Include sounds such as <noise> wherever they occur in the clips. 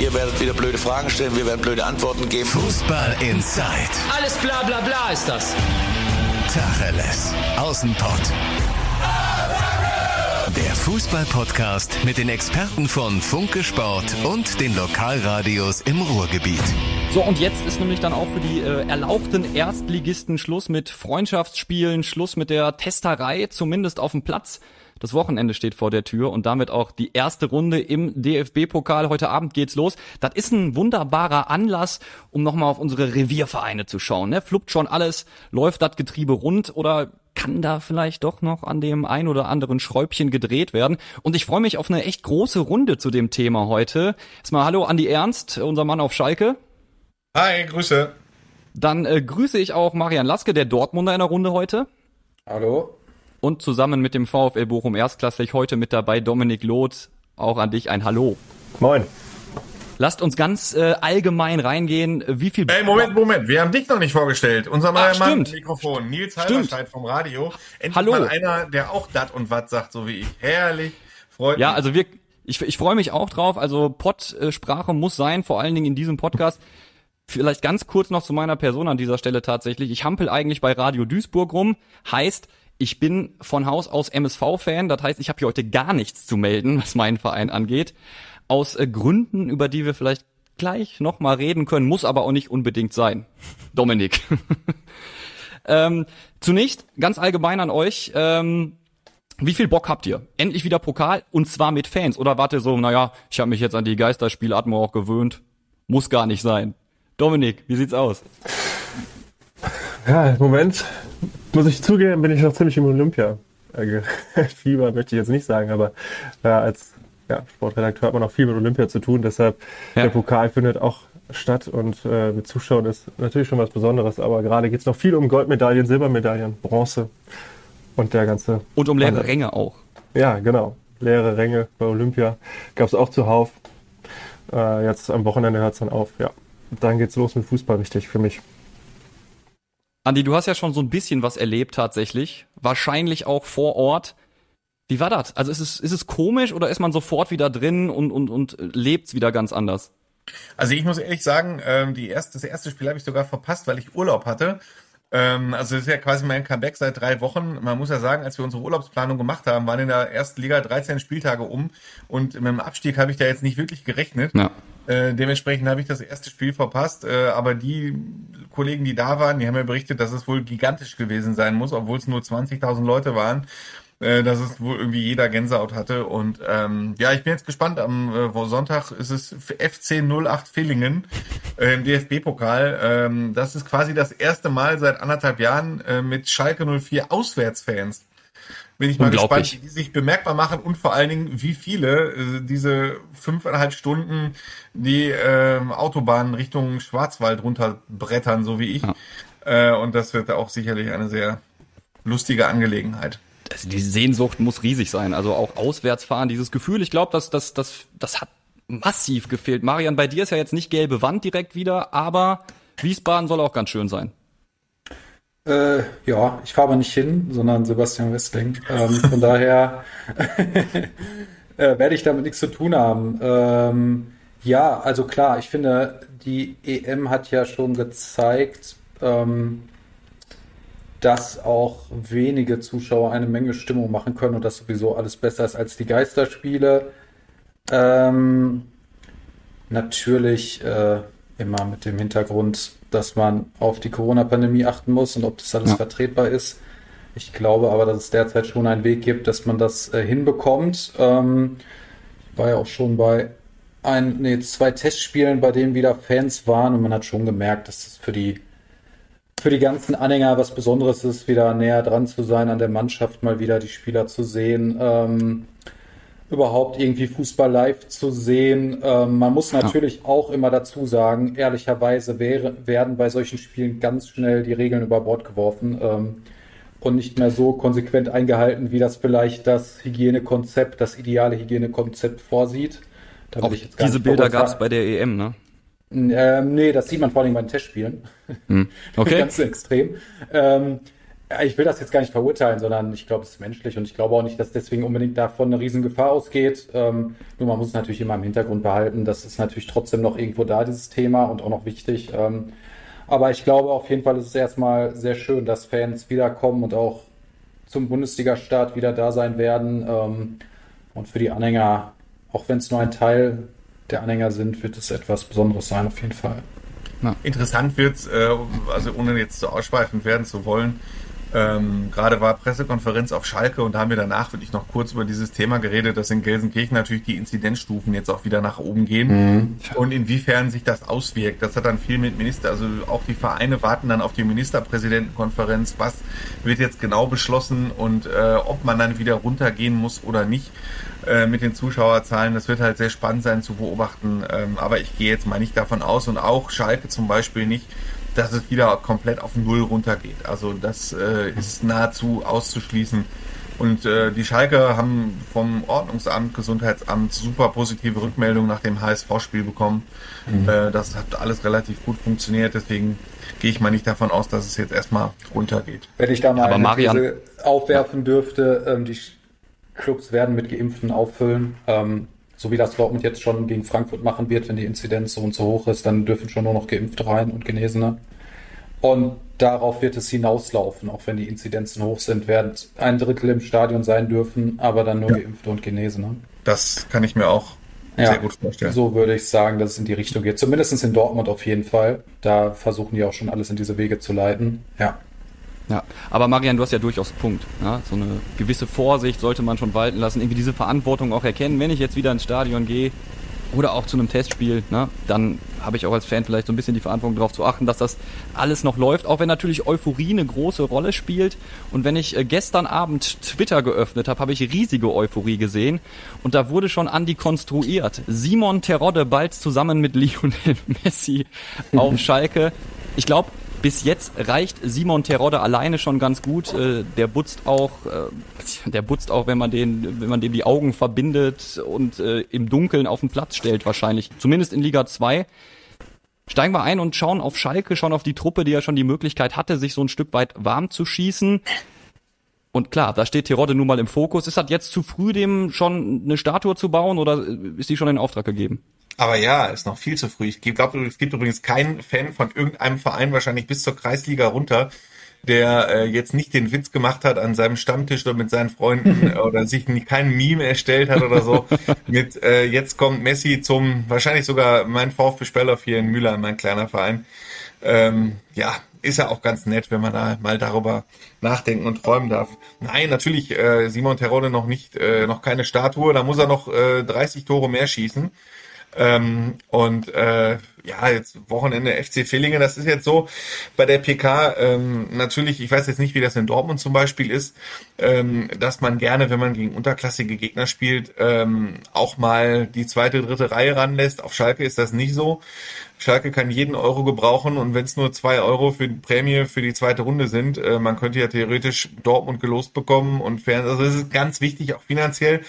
Ihr werdet wieder blöde Fragen stellen, wir werden blöde Antworten geben. Fußball Inside. Alles bla bla bla ist das. Tacheles. Außenpott. Der Fußball-Podcast mit den Experten von Funke Sport und den Lokalradios im Ruhrgebiet. So, und jetzt ist nämlich dann auch für die äh, erlauchten Erstligisten Schluss mit Freundschaftsspielen, Schluss mit der Testerei, zumindest auf dem Platz. Das Wochenende steht vor der Tür und damit auch die erste Runde im DFB-Pokal. Heute Abend geht's los. Das ist ein wunderbarer Anlass, um nochmal auf unsere Reviervereine zu schauen. Ne? Fluppt schon alles, läuft das Getriebe rund oder kann da vielleicht doch noch an dem ein oder anderen Schräubchen gedreht werden. Und ich freue mich auf eine echt große Runde zu dem Thema heute. Erstmal Hallo Andi Ernst, unser Mann auf Schalke. Hi, Grüße. Dann äh, grüße ich auch Marian Laske, der Dortmunder in der Runde heute. Hallo. Und zusammen mit dem VfL Bochum erstklassig heute mit dabei Dominik Loth. Auch an dich ein Hallo. Moin. Lasst uns ganz äh, allgemein reingehen. Wie viel? Ey, Moment, Moment. Wir haben dich noch nicht vorgestellt. Unser neuer Mann stimmt. Mikrofon, Nils. Halberscheid vom Radio. Endlich Hallo. mal einer, der auch dat und wat sagt, so wie ich. Herrlich. Freut Ja, mich. also wir, ich, ich freue mich auch drauf. Also Pod-Sprache muss sein, vor allen Dingen in diesem Podcast. Vielleicht ganz kurz noch zu meiner Person an dieser Stelle tatsächlich. Ich hampel eigentlich bei Radio Duisburg rum. Heißt, ich bin von Haus aus MSV-Fan. Das heißt, ich habe hier heute gar nichts zu melden, was meinen Verein angeht. Aus äh, Gründen, über die wir vielleicht gleich nochmal reden können, muss aber auch nicht unbedingt sein. <laughs> Dominik. <laughs> ähm, zunächst ganz allgemein an euch. Ähm, wie viel Bock habt ihr? Endlich wieder Pokal und zwar mit Fans. Oder wart ihr so, naja, ich habe mich jetzt an die Geisterspielatmo auch gewöhnt. Muss gar nicht sein. Dominik, wie sieht's aus? Ja, im Moment muss ich zugeben, bin ich noch ziemlich im Olympia. Äh, <laughs> Fieber möchte ich jetzt nicht sagen, aber äh, als ja, Sportredakteur hat man auch viel mit Olympia zu tun. Deshalb Ja. der Pokal findet auch statt und äh, mit Zuschauern ist natürlich schon was Besonderes. Aber gerade geht es noch viel um Goldmedaillen, Silbermedaillen, Bronze und der ganze. Und um leere. Ränge auch. Ja, genau. Leere Ränge bei Olympia gab es auch zuhauf. Äh, jetzt am Wochenende hört es dann auf. Ja, dann geht's los mit Fußball richtig für mich. Andi, du hast ja schon so ein bisschen was erlebt tatsächlich. Wahrscheinlich auch vor Ort. Wie war das? Also ist es, ist es komisch oder ist man sofort wieder drin und, und, und lebt's wieder ganz anders? Also ich muss ehrlich sagen, ähm, die erste, das erste Spiel habe ich sogar verpasst, weil ich Urlaub hatte. Ähm, also das ist ja quasi mein Comeback seit drei Wochen. Man muss ja sagen, als wir unsere Urlaubsplanung gemacht haben, waren in der ersten Liga 13 Spieltage um und mit dem Abstieg habe ich da jetzt nicht wirklich gerechnet. Ja. Äh, dementsprechend habe ich das erste Spiel verpasst. Äh, aber die Kollegen, die da waren, die haben ja berichtet, dass es wohl gigantisch gewesen sein muss, obwohl es nur 20.000 Leute waren. Äh, dass es wohl irgendwie jeder Gänsehaut hatte. Und ähm, ja, ich bin jetzt gespannt. Am äh, Sonntag ist es FC 08 Villingen äh, im DFB-Pokal. Ähm, das ist quasi das erste Mal seit anderthalb Jahren äh, mit Schalke 04 Auswärtsfans. Bin ich mal gespannt, wie die sich bemerkbar machen und vor allen Dingen, wie viele äh, diese fünfeinhalb Stunden die ähm, Autobahn Richtung Schwarzwald runterbrettern, so wie ich. Ja. Äh, und das wird auch sicherlich eine sehr lustige Angelegenheit. Also die Sehnsucht muss riesig sein. Also auch auswärts fahren, dieses Gefühl, ich glaube, das, das, das, das hat massiv gefehlt. Marian, bei dir ist ja jetzt nicht gelbe Wand direkt wieder, aber Wiesbaden soll auch ganz schön sein. Äh, ja, ich fahre aber nicht hin, sondern Sebastian Westling. Ähm, von daher <laughs> äh, werde ich damit nichts zu tun haben. Ähm, ja, also klar, ich finde, die EM hat ja schon gezeigt, ähm, dass auch wenige Zuschauer eine Menge Stimmung machen können und das sowieso alles besser ist als die Geisterspiele. Ähm, natürlich äh, immer mit dem Hintergrund, dass man auf die Corona-Pandemie achten muss und ob das alles Ja. vertretbar ist. Ich glaube aber, dass es derzeit schon einen Weg gibt, dass man das äh, hinbekommt. Ähm, ich war ja auch schon bei ein, nee, zwei Testspielen, bei denen wieder Fans waren und man hat schon gemerkt, dass das für die für die ganzen Anhänger was Besonderes ist, wieder näher dran zu sein an der Mannschaft, mal wieder die Spieler zu sehen, ähm, überhaupt irgendwie Fußball live zu sehen. Ähm, man muss natürlich auch immer dazu sagen, ehrlicherweise wäre, werden bei solchen Spielen ganz schnell die Regeln über Bord geworfen ähm, und nicht mehr so konsequent eingehalten, wie das vielleicht das Hygienekonzept, das ideale Hygienekonzept vorsieht. Da Auch diese Bilder gab es bei der EM, ne? Ähm, nee, das sieht man vor allem bei den Testspielen. Hm. <laughs> Okay. Ganz extrem. Ähm, Ja, ich will das jetzt gar nicht verurteilen, sondern ich glaube, es ist menschlich und ich glaube auch nicht, dass deswegen unbedingt davon eine Riesengefahr ausgeht. Ähm, nur man muss es natürlich immer im Hintergrund behalten. Das ist natürlich trotzdem noch irgendwo da, dieses Thema und auch noch wichtig. Ähm, aber ich glaube auf jeden Fall ist es erstmal sehr schön, dass Fans wiederkommen und auch zum Bundesliga-Start wieder da sein werden. Ähm, und für die Anhänger, auch wenn es nur ein Teil der Anhänger sind, wird es etwas Besonderes sein, auf jeden Fall. Ja. Interessant wird's, äh, also ohne jetzt zu ausschweifend werden zu wollen, ähm, gerade war Pressekonferenz auf Schalke und da haben wir danach wirklich noch kurz über dieses Thema geredet, dass in Gelsenkirchen natürlich die Inzidenzstufen jetzt auch wieder nach oben gehen mhm. und inwiefern sich das auswirkt. Das hat dann viel mit Minister, also auch die Vereine warten dann auf die Ministerpräsidentenkonferenz, was wird jetzt genau beschlossen und äh, ob man dann wieder runtergehen muss oder nicht äh, mit den Zuschauerzahlen. Das wird halt sehr spannend sein zu beobachten. Ähm, aber ich gehe jetzt mal nicht davon aus und auch Schalke zum Beispiel nicht, dass es wieder komplett auf Null runtergeht. Also das äh, ist nahezu auszuschließen. Und äh, die Schalke haben vom Ordnungsamt, Gesundheitsamt super positive Rückmeldungen nach dem HSV-Spiel bekommen. Mhm. Äh, das hat alles relativ gut funktioniert, deswegen gehe ich mal nicht davon aus, dass es jetzt erstmal runtergeht. Wenn ich da mal Aber eine Marian, aufwerfen dürfte, ähm, die Clubs werden mit Geimpften auffüllen. Ähm, so wie das Dortmund jetzt schon gegen Frankfurt machen wird, wenn die Inzidenz so und so hoch ist, dann dürfen schon nur noch Geimpfte rein und Genesene. Und darauf wird es hinauslaufen, auch wenn die Inzidenzen hoch sind, werden ein Drittel im Stadion sein dürfen, aber dann nur ja. Geimpfte und Genesene. Das kann ich mir auch ja, sehr gut vorstellen. So würde ich sagen, dass es in die Richtung geht. Zumindest in Dortmund auf jeden Fall. Da versuchen die auch schon alles in diese Wege zu leiten. Ja. Ja, aber Marian, du hast ja durchaus Punkt. Ja? So eine gewisse Vorsicht sollte man schon walten lassen, irgendwie diese Verantwortung auch erkennen. Wenn ich jetzt wieder ins Stadion gehe oder auch zu einem Testspiel, ne, dann habe ich auch als Fan vielleicht so ein bisschen die Verantwortung darauf zu achten, dass das alles noch läuft, auch wenn natürlich Euphorie eine große Rolle spielt. Und wenn ich äh, gestern Abend Twitter geöffnet habe, habe ich riesige Euphorie gesehen und da wurde schon Andi konstruiert. Simon Terodde bald zusammen mit Lionel <laughs> Messi auf Schalke. Ich glaube, bis jetzt reicht Simon Terodde alleine schon ganz gut. Äh, der butzt auch, äh, der butzt auch, wenn man den, wenn man dem die Augen verbindet und äh, im Dunkeln auf den Platz stellt, wahrscheinlich. Zumindest in Liga 2. Steigen wir ein und schauen auf Schalke, schauen auf die Truppe, die ja schon die Möglichkeit hatte, sich so ein Stück weit warm zu schießen. Und klar, da steht Terodde nun mal im Fokus. Ist das jetzt zu früh, dem schon eine Statue zu bauen oder ist die schon in Auftrag gegeben? Aber ja, ist noch viel zu früh. Ich glaube, es gibt übrigens keinen Fan von irgendeinem Verein, wahrscheinlich bis zur Kreisliga runter, der äh, jetzt nicht den Witz gemacht hat an seinem Stammtisch oder mit seinen Freunden <laughs> oder sich kein Meme erstellt hat oder so. mit äh, jetzt kommt Messi zum wahrscheinlich sogar mein VfB Spelloff hier in Mülheim, mein kleiner Verein. Ähm, ja, ist ja auch ganz nett, wenn man da mal darüber nachdenken und träumen darf. Nein, natürlich äh, Simon Terode noch nicht, äh, noch keine Statue. Da muss er noch äh, 30 Tore mehr schießen. Ähm, und äh, ja, jetzt Wochenende FC Villingen, das ist jetzt so bei der PK ähm, natürlich, ich weiß jetzt nicht, wie das in Dortmund zum Beispiel ist, ähm, dass man gerne, wenn man gegen unterklassige Gegner spielt, ähm, auch mal die zweite, dritte Reihe ranlässt. Auf Schalke ist das nicht so. Schalke kann jeden Euro gebrauchen und wenn es nur zwei Euro für die Prämie für die zweite Runde sind, äh, man könnte ja theoretisch Dortmund gelost bekommen und fern, also es ist ganz wichtig, auch finanziell,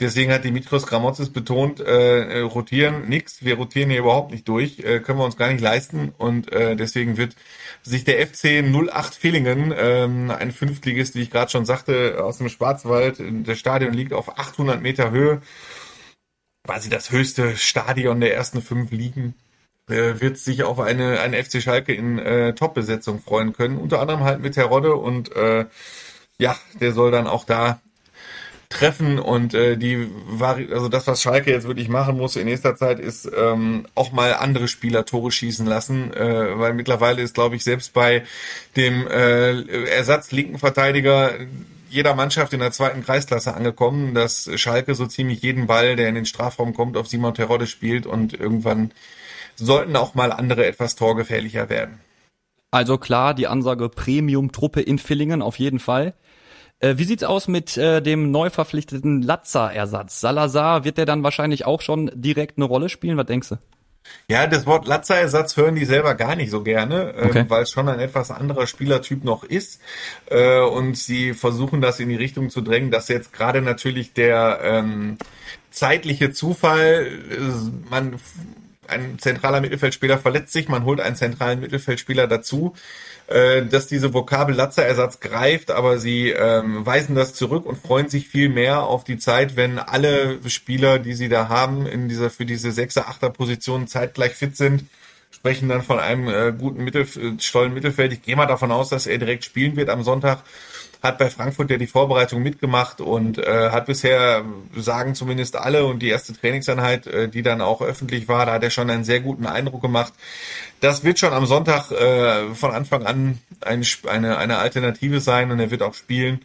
Deswegen hat Dimitros Gramotzes betont, äh, rotieren nix, wir rotieren hier überhaupt nicht durch, äh, können wir uns gar nicht leisten. Und äh, deswegen wird sich der FC 08 Villingen, ähm, ein Fünftligist, wie ich gerade schon sagte, aus dem Schwarzwald, das Stadion liegt auf 800 Meter Höhe, quasi das höchste Stadion der ersten fünf Ligen, äh, wird sich auf eine, eine FC Schalke in äh, Top-Besetzung freuen können, unter anderem halt mit Terodde und äh, ja, der soll dann auch da treffen und äh, die also das, was Schalke jetzt wirklich machen muss in nächster Zeit, ist ähm, auch mal andere Spieler Tore schießen lassen, äh, weil mittlerweile ist, glaube ich, selbst bei dem äh, Ersatz linken Verteidiger jeder Mannschaft in der zweiten Kreisklasse angekommen, dass Schalke so ziemlich jeden Ball, der in den Strafraum kommt, auf Simon Terodde spielt und irgendwann sollten auch mal andere etwas torgefährlicher werden. Also klar, die Ansage Premium-Truppe in Villingen auf jeden Fall. Äh, wie sieht's aus mit äh, dem neu verpflichteten Latza-Ersatz? Salazar wird der dann wahrscheinlich auch schon direkt eine Rolle spielen? Was denkst du? Ja, das Wort Latza-Ersatz hören die selber gar nicht so gerne, ähm, okay. ähm, weil es schon ein etwas anderer Spielertyp noch ist. Äh, und sie versuchen das in die Richtung zu drängen, dass jetzt gerade natürlich der ähm, zeitliche Zufall, äh, man ein zentraler Mittelfeldspieler verletzt sich, man holt einen zentralen Mittelfeldspieler dazu, äh, dass diese Vokabel Latzerersatz greift, aber sie ähm, weisen das zurück und freuen sich viel mehr auf die Zeit, wenn alle Spieler, die sie da haben, in dieser für diese Sechser, Achter Position zeitgleich fit sind sprechen dann von einem äh, guten Mittelf stollen Mittelfeld. Ich gehe mal davon aus, dass er direkt spielen wird am Sonntag hat bei Frankfurt ja die Vorbereitung mitgemacht und äh, hat bisher, sagen zumindest alle, und die erste Trainingseinheit, äh, die dann auch öffentlich war, da hat er schon einen sehr guten Eindruck gemacht. Das wird schon am Sonntag äh, von Anfang an ein, eine, eine Alternative sein und er wird auch spielen.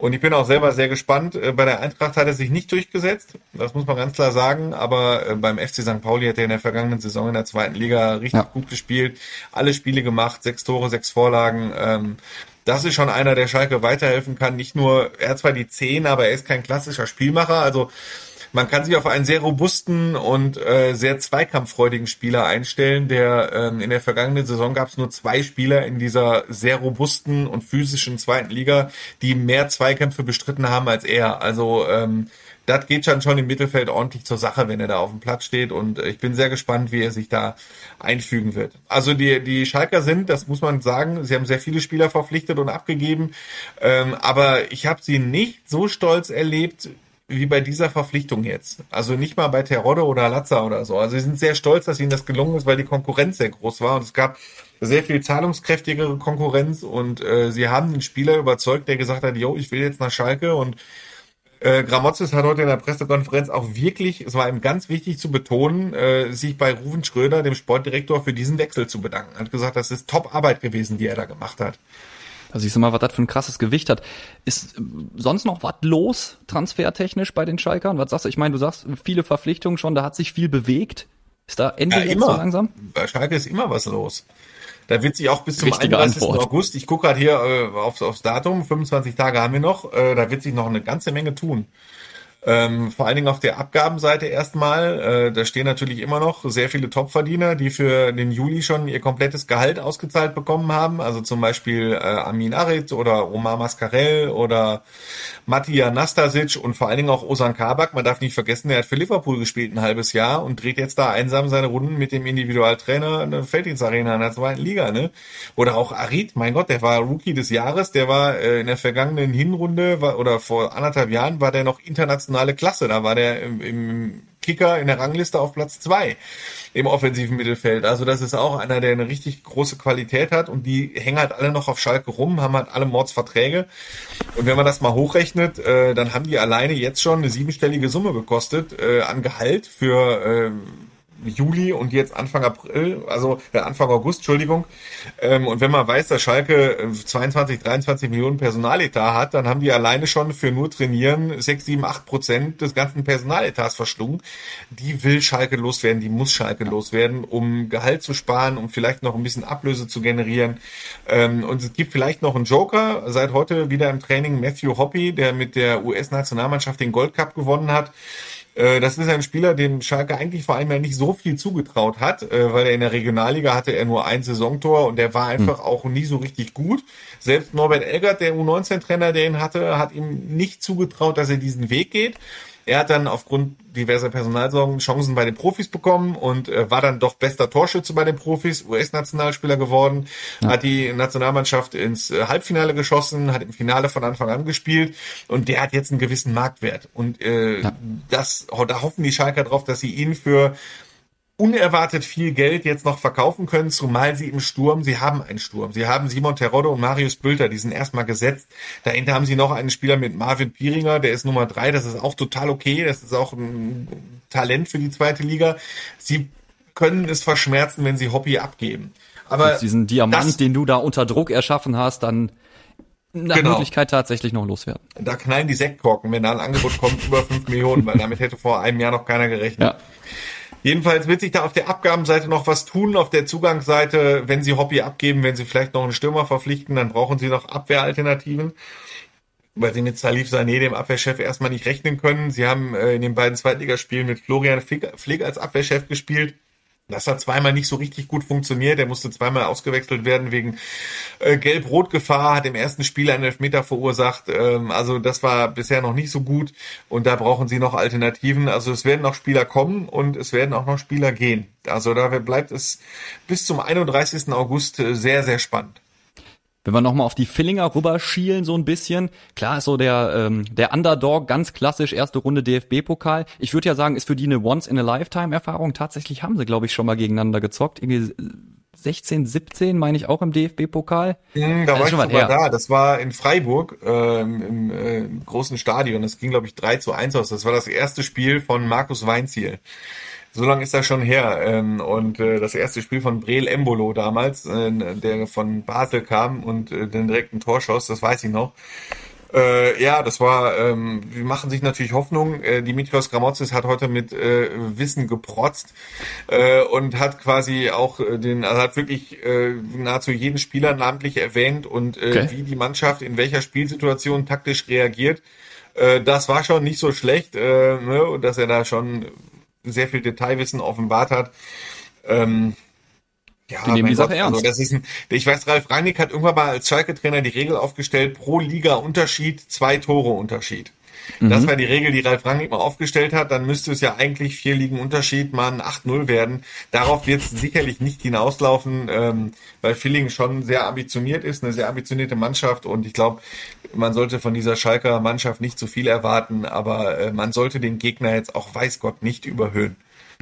Und ich bin auch selber sehr gespannt. Äh, bei der Eintracht hat er sich nicht durchgesetzt, das muss man ganz klar sagen. Aber äh, beim FC St. Pauli hat er in der vergangenen Saison in der zweiten Liga richtig ja. gut gespielt, alle Spiele gemacht, sechs Tore, sechs Vorlagen. Das ist schon einer, der Schalke weiterhelfen kann. Nicht nur, er hat zwar die Zehn, aber er ist kein klassischer Spielmacher. Also man kann sich auf einen sehr robusten und äh, sehr zweikampffreudigen Spieler einstellen. Der ähm, in der vergangenen Saison gab es nur zwei Spieler in dieser sehr robusten und physischen zweiten Liga, die mehr Zweikämpfe bestritten haben als er. Also ähm, das geht schon schon im Mittelfeld ordentlich zur Sache, wenn er da auf dem Platz steht. Und ich bin sehr gespannt, wie er sich da einfügen wird. Also die, die Schalker sind, das muss man sagen, sie haben sehr viele Spieler verpflichtet und abgegeben. Ähm, aber ich habe sie nicht so stolz erlebt, wie bei dieser Verpflichtung jetzt. Also nicht mal bei Terodde oder Lazza oder so. Also sie sind sehr stolz, dass ihnen das gelungen ist, weil die Konkurrenz sehr groß war und es gab sehr viel zahlungskräftigere Konkurrenz und äh, sie haben den Spieler überzeugt, der gesagt hat, yo, ich will jetzt nach Schalke und äh, Gramozis hat heute in der Pressekonferenz auch wirklich, es war ihm ganz wichtig zu betonen, äh, sich bei Ruven Schröder, dem Sportdirektor, für diesen Wechsel zu bedanken. Er hat gesagt, das ist Top-Arbeit gewesen, die er da gemacht hat. Da siehst du mal, was das für ein krasses Gewicht hat. Ist äh, sonst noch was los, transfertechnisch bei den Schalkern? Was sagst du? Ich meine, du sagst viele Verpflichtungen schon, da hat sich viel bewegt. Ist da endlich ja, immer. so langsam? Bei Schalke ist immer was los. Da wird sich auch bis zum Richtige 31. Antwort. August, ich gucke gerade hier äh, aufs, aufs Datum, 25 Tage haben wir noch, äh, da wird sich noch eine ganze Menge tun. Ähm, vor allen Dingen auf der Abgabenseite erstmal. Äh, da stehen natürlich immer noch sehr viele Topverdiener, die für den Juli schon ihr komplettes Gehalt ausgezahlt bekommen haben. Also zum Beispiel äh, Amin Arid oder Omar Mascarell oder Matija Nastasic und vor allen Dingen auch Osan Kabak. Man darf nicht vergessen, der hat für Liverpool gespielt ein halbes Jahr und dreht jetzt da einsam seine Runden mit dem Individualtrainer in der Felddienstarena in der zweiten Liga. Ne? Oder auch Arid, mein Gott, der war Rookie des Jahres, der war äh, in der vergangenen Hinrunde war, oder vor anderthalb Jahren war der noch internationale Klasse. Da war der im, Kicker in der Rangliste auf Platz zwei im offensiven Mittelfeld. Also das ist auch einer, der eine richtig große Qualität hat und die hängen halt alle noch auf Schalke rum, haben halt alle Mordsverträge. Und wenn man das mal hochrechnet, äh, dann haben die alleine jetzt schon eine siebenstellige Summe gekostet äh, an Gehalt für äh, Juli und jetzt Anfang April, also äh, Anfang August, Entschuldigung. Ähm, und wenn man weiß, dass Schalke 22, äh, 23 Millionen Personaletat hat, dann haben die alleine schon für nur Trainieren 6, 7, 8 Prozent des ganzen Personaletats verschlungen. Die will Schalke loswerden, die muss Schalke loswerden, um Gehalt zu sparen, um vielleicht noch ein bisschen Ablöse zu generieren. Ähm, und es gibt vielleicht noch einen Joker, seit heute wieder im Training Matthew Hoppy, der mit der US-Nationalmannschaft den Gold Cup gewonnen hat. Äh, das ist ein Spieler, dem Schalke eigentlich vor allem ja nicht so viel zugetraut hat, äh, weil er in der Regionalliga hatte er nur ein Saisontor und der war einfach hm. auch nie so richtig gut. Selbst Norbert Elgert, der U19-Trainer, der ihn hatte, hat ihm nicht zugetraut, dass er diesen Weg geht. Er hat dann aufgrund diverser Personalsorgen Chancen bei den Profis bekommen und äh, war dann doch bester Torschütze bei den Profis, US-Nationalspieler geworden, ja. hat die Nationalmannschaft ins äh, Halbfinale geschossen, hat im Finale von Anfang an gespielt und der hat jetzt einen gewissen Marktwert. Und äh, ja. das, da hoffen die Schalker drauf, dass sie ihn für unerwartet viel Geld jetzt noch verkaufen können, zumal sie im Sturm, sie haben einen Sturm. Sie haben Simon Terodde und Marius Bülter, die sind erstmal gesetzt. Dahinter haben sie noch einen Spieler mit Marvin Pieringer, der ist Nummer drei, das ist auch total okay, das ist auch ein Talent für die zweite Liga. Sie können es verschmerzen, wenn sie Hobby abgeben. Aber diesen Diamant, das, den du da unter Druck erschaffen hast, dann nach genau. Möglichkeit tatsächlich noch loswerden. Da knallen die Sektkorken, wenn da ein Angebot kommt über fünf Millionen, weil damit hätte vor einem Jahr noch keiner gerechnet. Ja. Jedenfalls wird sich da auf der Abgabenseite noch was tun. Auf der Zugangsseite, wenn Sie Hobby abgeben, wenn Sie vielleicht noch einen Stürmer verpflichten, dann brauchen Sie noch Abwehralternativen. Weil Sie mit Salif Sané, dem Abwehrchef, erstmal nicht rechnen können. Sie haben äh, in den beiden Zweitligaspielen mit Florian Flick, als Abwehrchef gespielt. Das hat zweimal nicht so richtig gut funktioniert. Er musste zweimal ausgewechselt werden wegen äh, Gelb-Rot-Gefahr, hat im ersten Spiel einen Elfmeter verursacht. Ähm, also das war bisher noch nicht so gut und da brauchen sie noch Alternativen. Also es werden noch Spieler kommen und es werden auch noch Spieler gehen. Also da bleibt es bis zum 31. August äh, sehr, sehr spannend. Wenn wir nochmal auf die Fillinger rüberschielen so ein bisschen, klar ist so der, ähm, der Underdog, ganz klassisch, erste Runde DFB-Pokal. Ich würde ja sagen, ist für die eine Once-in-a-Lifetime-Erfahrung. Tatsächlich haben sie, glaube ich, schon mal gegeneinander gezockt. Irgendwie 16, 17 meine ich auch im DFB-Pokal. Mhm, da war ich sogar her. da. Das war in Freiburg ähm, im äh, großen Stadion. Das ging, glaube ich, 3 zu 1 aus. Das war das erste Spiel von Markus Weinziel. So lange ist das schon her. Ähm, und äh, das erste Spiel von Breel Embolo damals, äh, der von Basel kam und äh, den direkten Torschuss, das weiß ich noch. Äh, ja, das war, ähm, wir machen sich natürlich Hoffnung. Äh, Dimitrios Gramotzis hat heute mit äh, Wissen geprotzt äh, und hat quasi auch äh, den, also hat wirklich äh, nahezu jeden Spieler namentlich erwähnt und äh, okay. wie die Mannschaft in welcher Spielsituation taktisch reagiert. Äh, das war schon nicht so schlecht, äh, ne, und dass er da schon sehr viel Detailwissen offenbart hat. Ähm, ja, die nehmen die Sache ernst. Also das ist ein, ich weiß, Ralf Rangnick hat irgendwann mal als Schalke-Trainer die Regel aufgestellt, pro Liga Unterschied, zwei Tore Unterschied. Das mhm. war die Regel, die Ralf Rangnick mal aufgestellt hat. Dann müsste es ja eigentlich vier Ligen Unterschied mal ein 8-0 werden. Darauf wird es sicherlich nicht hinauslaufen, ähm, weil Filling schon sehr ambitioniert ist, eine sehr ambitionierte Mannschaft. Und ich glaube, man sollte von dieser Schalker Mannschaft nicht zu viel erwarten, aber äh, man sollte den Gegner jetzt auch weiß Gott nicht überhöhen.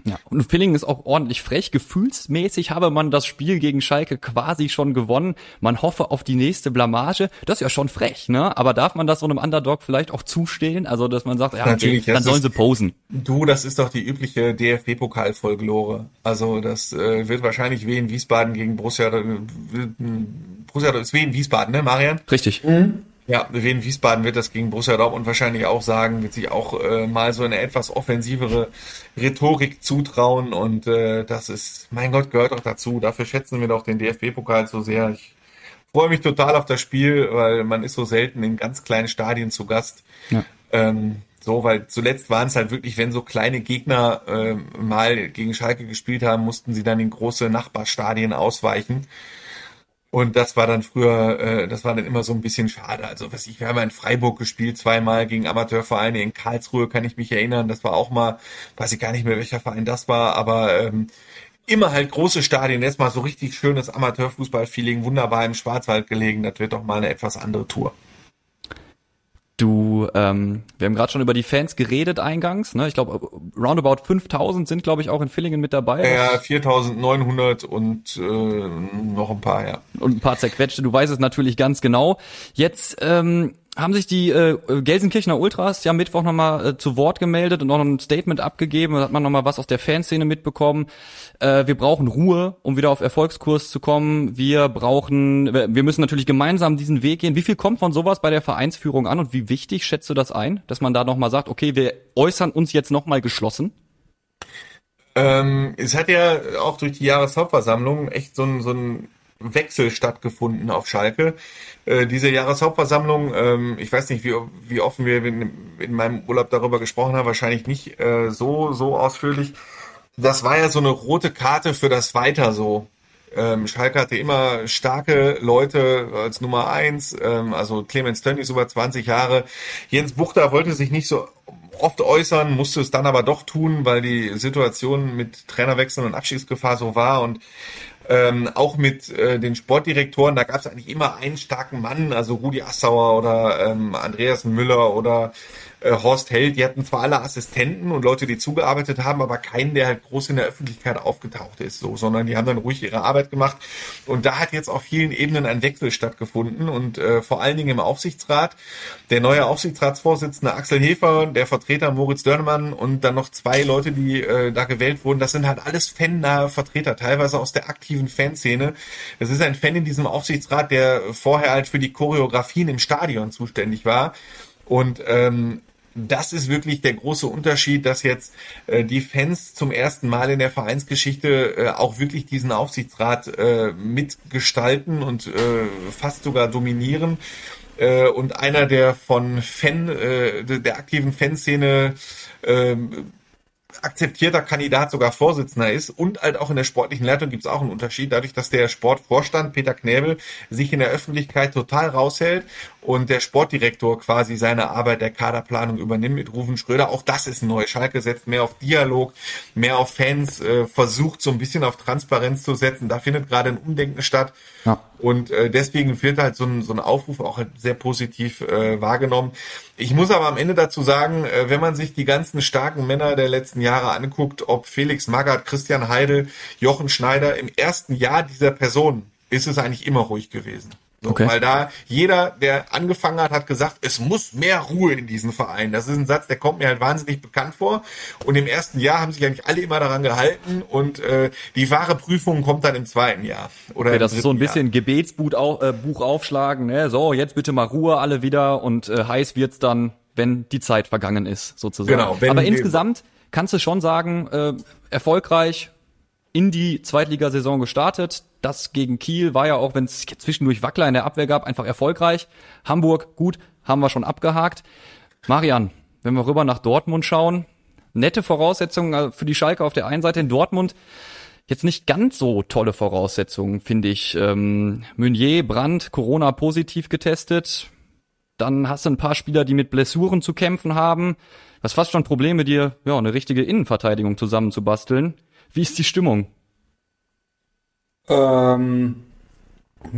Ja, und Filling ist auch ordentlich frech. Gefühlsmäßig habe man das Spiel gegen Schalke quasi schon gewonnen. Man hoffe auf die nächste Blamage. Das ist ja schon frech, ne? Aber darf man das so einem Underdog vielleicht auch zustehen? Also, dass man sagt, ja, Natürlich, okay, dann sollen sie posen. Du, das ist doch die übliche DFB-Pokal-Folklore. Also, das äh, wird wahrscheinlich Wien Wiesbaden gegen Borussia, äh, Borussia, ist Wien Wiesbaden, ne, Marian? Richtig. Mhm. Ja, Wien Wiesbaden wird das gegen Borussia Dortmund wahrscheinlich auch sagen, wird sich auch äh, mal so eine etwas offensivere Rhetorik zutrauen und äh, das ist, mein Gott, gehört auch dazu. Dafür schätzen wir doch den DFB-Pokal so sehr. Ich freue mich total auf das Spiel, weil man ist so selten in ganz kleinen Stadien zu Gast. Ja. Ähm, so, weil zuletzt waren es halt wirklich, wenn so kleine Gegner äh, mal gegen Schalke gespielt haben, mussten sie dann in große Nachbarstadien ausweichen. Und das war dann früher, äh, das war dann immer so ein bisschen schade. Also was ich, wir haben in Freiburg gespielt, zweimal gegen Amateurvereine. In Karlsruhe kann ich mich erinnern. Das war auch mal, weiß ich gar nicht mehr, welcher Verein das war, aber ähm, immer halt große Stadien. Jetzt mal so richtig schönes Amateurfußball-Feeling, wunderbar im Schwarzwald gelegen. Das wird doch mal eine etwas andere Tour. Du, ähm, wir haben gerade schon über die Fans geredet eingangs. Ne? Ich glaube, roundabout 5000 sind, glaube ich, auch in Villingen mit dabei. Ja, 4900 und äh, noch ein paar, ja. Und ein paar zerquetschte. Du weißt es natürlich ganz genau. Jetzt ähm, haben sich die äh, Gelsenkirchener Ultras ja Mittwoch nochmal äh, zu Wort gemeldet und noch ein Statement abgegeben. Da hat man nochmal was aus der Fanszene mitbekommen. Äh, wir brauchen Ruhe, um wieder auf Erfolgskurs zu kommen. Wir brauchen, wir müssen natürlich gemeinsam diesen Weg gehen. Wie viel kommt von sowas bei der Vereinsführung an und wie wichtig schätzt du das ein, dass man da nochmal sagt, okay, wir äußern uns jetzt nochmal geschlossen? Ähm, es hat ja auch durch die Jahreshauptversammlung echt so ein, so ein Wechsel stattgefunden auf Schalke. Äh, diese Jahreshauptversammlung, ähm, ich weiß nicht, wie, wie offen wir in, in, meinem Urlaub darüber gesprochen haben, wahrscheinlich nicht äh, so, so ausführlich. Das war ja so eine rote Karte für das Weiter so. Ähm, Schalke hatte immer starke Leute als Nummer eins, ähm, also Clemens Tönnies über 20 Jahre. Jens Buchter wollte sich nicht so oft äußern, musste es dann aber doch tun, weil die Situation mit Trainerwechseln und Abschiedsgefahr so war und ähm, auch mit äh, den Sportdirektoren, da gab es eigentlich immer einen starken Mann, also Rudi Assauer oder ähm, Andreas Müller oder äh, Horst Held, die hatten zwar alle Assistenten und Leute, die zugearbeitet haben, aber keinen, der halt groß in der Öffentlichkeit aufgetaucht ist, so, sondern die haben dann ruhig ihre Arbeit gemacht. Und da hat jetzt auf vielen Ebenen ein Wechsel stattgefunden und äh, vor allen Dingen im Aufsichtsrat. Der neue Aufsichtsratsvorsitzende Axel Hefer, der Vertreter Moritz Dörnemann und dann noch zwei Leute, die äh, da gewählt wurden, das sind halt alles fannahe Vertreter, teilweise aus der aktiven Fanszene. Es ist ein Fan in diesem Aufsichtsrat, der vorher halt für die Choreografien im Stadion zuständig war. Und ähm, das ist wirklich der große Unterschied, dass jetzt äh, die Fans zum ersten Mal in der Vereinsgeschichte äh, auch wirklich diesen Aufsichtsrat äh, mitgestalten und äh, fast sogar dominieren. Äh, und einer, der von Fan, äh, der aktiven Fanszene akzeptierter Kandidat sogar Vorsitzender ist und halt auch in der sportlichen Leitung gibt es auch einen Unterschied, dadurch, dass der Sportvorstand Peter Knäbel sich in der Öffentlichkeit total raushält und der Sportdirektor quasi seine Arbeit der Kaderplanung übernimmt mit Rufen Schröder. Auch das ist neu. Schalke setzt mehr auf Dialog, mehr auf Fans, äh, versucht so ein bisschen auf Transparenz zu setzen. Da findet gerade ein Umdenken statt. Ja. Und äh, deswegen wird halt so ein, so ein Aufruf auch halt sehr positiv äh, wahrgenommen. Ich muss aber am Ende dazu sagen, äh, wenn man sich die ganzen starken Männer der letzten Jahre anguckt, ob Felix Magath, Christian Heidel, Jochen Schneider, im ersten Jahr dieser Person ist es eigentlich immer ruhig gewesen. So, okay. Weil da jeder, der angefangen hat, hat gesagt, es muss mehr Ruhe in diesen Verein. Das ist ein Satz, der kommt mir halt wahnsinnig bekannt vor. Und im ersten Jahr haben sich eigentlich alle immer daran gehalten und äh, die wahre Prüfung kommt dann im zweiten Jahr. Oder okay, das ist so ein bisschen Jahr. Gebetsbuch auf, äh, Buch aufschlagen. Ne? So, jetzt bitte mal Ruhe alle wieder und äh, heiß wird's dann, wenn die Zeit vergangen ist, sozusagen. Genau. Aber insgesamt kannst du schon sagen, äh, erfolgreich in die Zweitligasaison gestartet das gegen Kiel war ja auch, wenn es zwischendurch Wackler in der Abwehr gab, einfach erfolgreich. Hamburg, gut, haben wir schon abgehakt. Marian, wenn wir rüber nach Dortmund schauen, nette Voraussetzungen äh, für die Schalke auf der einen Seite in Dortmund. Jetzt nicht ganz so tolle Voraussetzungen, finde ich. Ähm, Meunier, Brandt, Corona positiv getestet. Dann hast du ein paar Spieler, die mit Blessuren zu kämpfen haben. Was fast schon Probleme, dir ja eine richtige Innenverteidigung zusammenzubasteln. Wie ist die Stimmung? Ähm,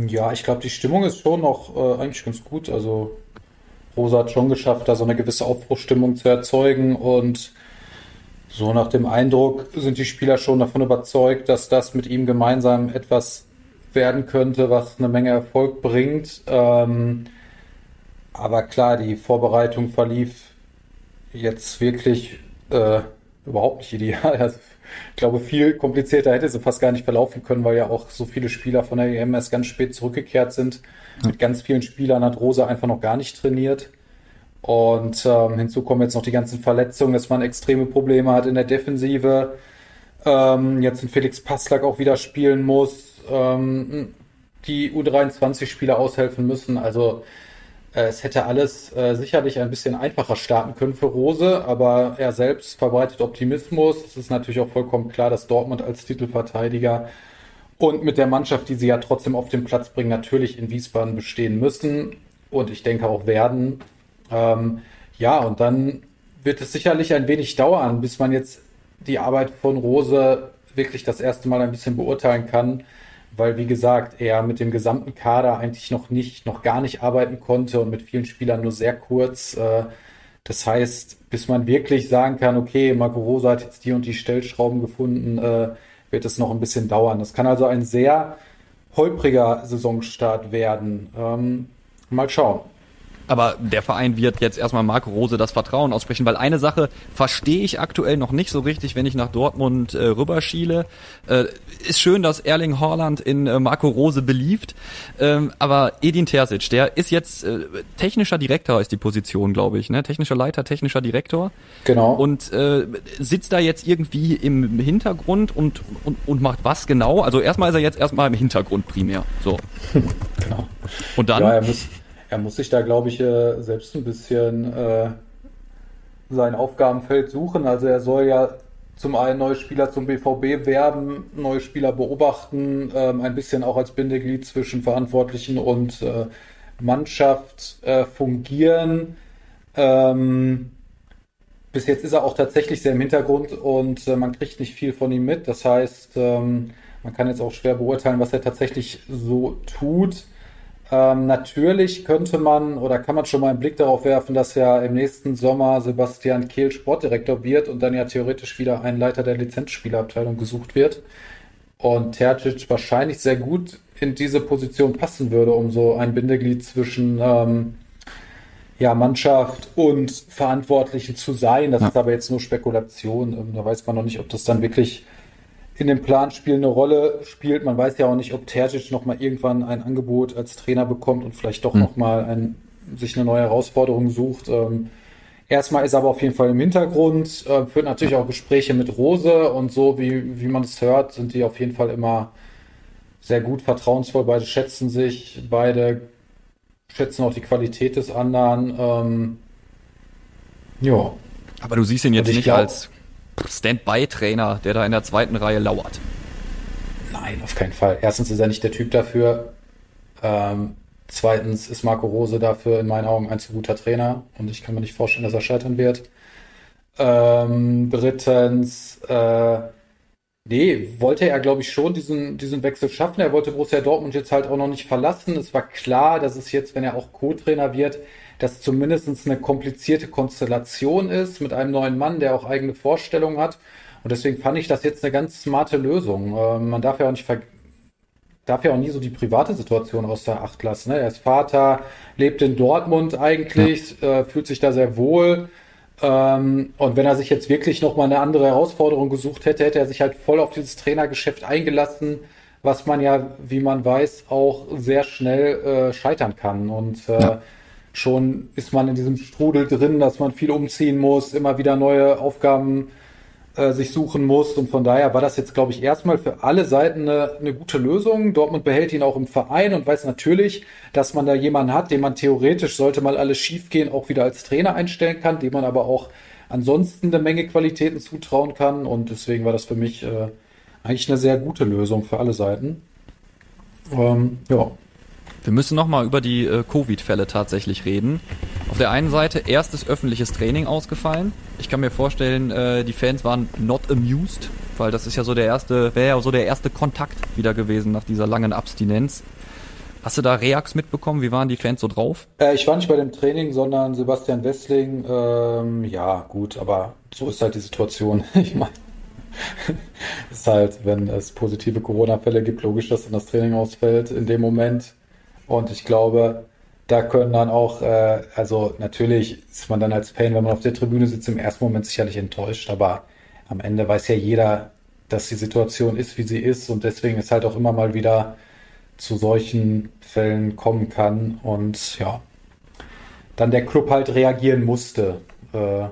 ja, ich glaube, die Stimmung ist schon noch äh, eigentlich ganz gut. Also Rosa hat schon geschafft, da so eine gewisse Aufbruchstimmung zu erzeugen und so nach dem Eindruck sind die Spieler schon davon überzeugt, dass das mit ihm gemeinsam etwas werden könnte, was eine Menge Erfolg bringt. Ähm, aber klar, die Vorbereitung verlief jetzt wirklich äh, überhaupt nicht ideal. <laughs> Also ich glaube, viel komplizierter hätte sie fast gar nicht verlaufen können, weil ja auch so viele Spieler von der EM erst ganz spät zurückgekehrt sind. Ja. Mit ganz vielen Spielern hat Rosa einfach noch gar nicht trainiert. Und ähm, hinzu kommen jetzt noch die ganzen Verletzungen, dass man extreme Probleme hat in der Defensive. Ähm, jetzt in Felix Passlack auch wieder spielen muss. Ähm, die U23-Spieler aushelfen müssen. Also es hätte alles äh, sicherlich ein bisschen einfacher starten können für Rose, aber er selbst verbreitet Optimismus. Es ist natürlich auch vollkommen klar, dass Dortmund als Titelverteidiger und mit der Mannschaft, die sie ja trotzdem auf den Platz bringen, natürlich in Wiesbaden bestehen müssen und ich denke auch werden. Ähm, ja, und dann wird es sicherlich ein wenig dauern, bis man jetzt die Arbeit von Rose wirklich das erste Mal ein bisschen beurteilen kann weil, wie gesagt, er mit dem gesamten Kader eigentlich noch nicht, noch gar nicht arbeiten konnte und mit vielen Spielern nur sehr kurz. Äh, das heißt, bis man wirklich sagen kann, okay, Marco Rosa hat jetzt die und die Stellschrauben gefunden, äh, wird es noch ein bisschen dauern. Das kann also ein sehr holpriger Saisonstart werden. Ähm, mal schauen. Aber der Verein wird jetzt erstmal Marco Rose das Vertrauen aussprechen, weil eine Sache verstehe ich aktuell noch nicht so richtig, wenn ich nach Dortmund äh, rüberschiele. Äh, ist schön, dass Erling Haaland in äh, Marco Rose beliebt, ähm, aber Edin Terzic, der ist jetzt äh, technischer Direktor ist die Position, glaube ich, ne? Technischer Leiter, technischer Direktor. Genau. Und äh, sitzt da jetzt irgendwie im Hintergrund und, und, und macht was genau? Also erstmal ist er jetzt erstmal im Hintergrund primär. So. <laughs> genau. Und dann. Ja, er muss er muss sich da, glaube ich, äh, selbst ein bisschen äh, sein Aufgabenfeld suchen. Also er soll ja zum einen neue Spieler zum BVB werben, neue Spieler beobachten, ähm, ein bisschen auch als Bindeglied zwischen Verantwortlichen und äh, Mannschaft fungieren. Ähm, bis jetzt ist er auch tatsächlich sehr im Hintergrund und man kriegt nicht viel von ihm mit. Das heißt, ähm, man kann jetzt auch schwer beurteilen, was er tatsächlich so tut. Ähm, natürlich könnte man oder kann man schon mal einen Blick darauf werfen, dass ja im nächsten Sommer Sebastian Kehl Sportdirektor wird und dann ja theoretisch wieder ein Leiter der Lizenzspielerabteilung gesucht wird. Und Tercic wahrscheinlich sehr gut in diese Position passen würde, um so ein Bindeglied zwischen ähm, ja, Mannschaft und Verantwortlichen zu sein. Das ja. ist aber jetzt nur Spekulation. Ähm, da weiß man noch nicht, ob das dann wirklich in dem Planspiel eine Rolle spielt. Man weiß ja auch nicht, ob Terzic noch mal irgendwann ein Angebot als Trainer bekommt und vielleicht doch mhm. noch mal ein, sich eine neue Herausforderung sucht. Ähm, erstmal ist er aber auf jeden Fall im Hintergrund, äh, führt natürlich auch Gespräche mit Rose und so, wie, wie man es hört, sind die auf jeden Fall immer sehr gut vertrauensvoll. Beide schätzen sich, beide schätzen auch die Qualität des anderen. Ähm, ja. Aber du siehst ihn jetzt nicht glaub, als Standby-Trainer, der da in der zweiten Reihe lauert. Nein, auf keinen Fall. Erstens ist er nicht der Typ dafür. Ähm, zweitens ist Marco Rose dafür in meinen Augen ein zu guter Trainer und ich kann mir nicht vorstellen, dass er scheitern wird. Ähm, drittens, äh, nee, wollte er, glaube ich, schon diesen, diesen Wechsel schaffen. Er wollte Borussia Dortmund jetzt halt auch noch nicht verlassen. Es war klar, dass es jetzt, wenn er auch Co-Trainer wird, dass zumindest eine komplizierte Konstellation ist mit einem neuen Mann, der auch eigene Vorstellungen hat. Und deswegen fand ich das jetzt eine ganz smarte Lösung. Äh, man darf ja auch nicht darf ja auch nie so die private Situation aus der Acht lassen. Ne? Er ist Vater, lebt in Dortmund eigentlich, ja. äh, fühlt sich da sehr wohl. Ähm, und wenn er sich jetzt wirklich nochmal eine andere Herausforderung gesucht hätte, hätte er sich halt voll auf dieses Trainergeschäft eingelassen, was man ja, wie man weiß, auch sehr schnell äh, scheitern kann. Und äh, ja. Schon ist man in diesem Strudel drin, dass man viel umziehen muss, immer wieder neue Aufgaben äh, sich suchen muss. Und von daher war das jetzt, glaube ich, erstmal für alle Seiten eine, eine gute Lösung. Dortmund behält ihn auch im Verein und weiß natürlich, dass man da jemanden hat, den man theoretisch, sollte mal alles schiefgehen, auch wieder als Trainer einstellen kann, dem man aber auch ansonsten eine Menge Qualitäten zutrauen kann. Und deswegen war das für mich äh, eigentlich eine sehr gute Lösung für alle Seiten. Ähm, ja. Wir müssen nochmal über die äh, Covid-Fälle tatsächlich reden. Auf der einen Seite erstes öffentliches Training ausgefallen. Ich kann mir vorstellen, äh, die Fans waren not amused, weil das ist ja so der erste, wäre ja so der erste Kontakt wieder gewesen nach dieser langen Abstinenz. Hast du da Reax mitbekommen? Wie waren die Fans so drauf? Äh, ich war nicht bei dem Training, sondern Sebastian Wessling. Ähm, ja, gut, aber so ist halt die Situation. <laughs> ich meine, <laughs> ist halt, wenn es positive Corona-Fälle gibt, logisch, dass dann das Training ausfällt in dem Moment. Und ich glaube, da können dann auch, äh, also natürlich ist man dann als Fan, wenn man auf der Tribüne sitzt, im ersten Moment sicherlich enttäuscht, aber am Ende weiß ja jeder, dass die Situation ist, wie sie ist und deswegen ist halt auch immer mal wieder zu solchen Fällen kommen kann und ja, dann der Club halt reagieren musste. Äh,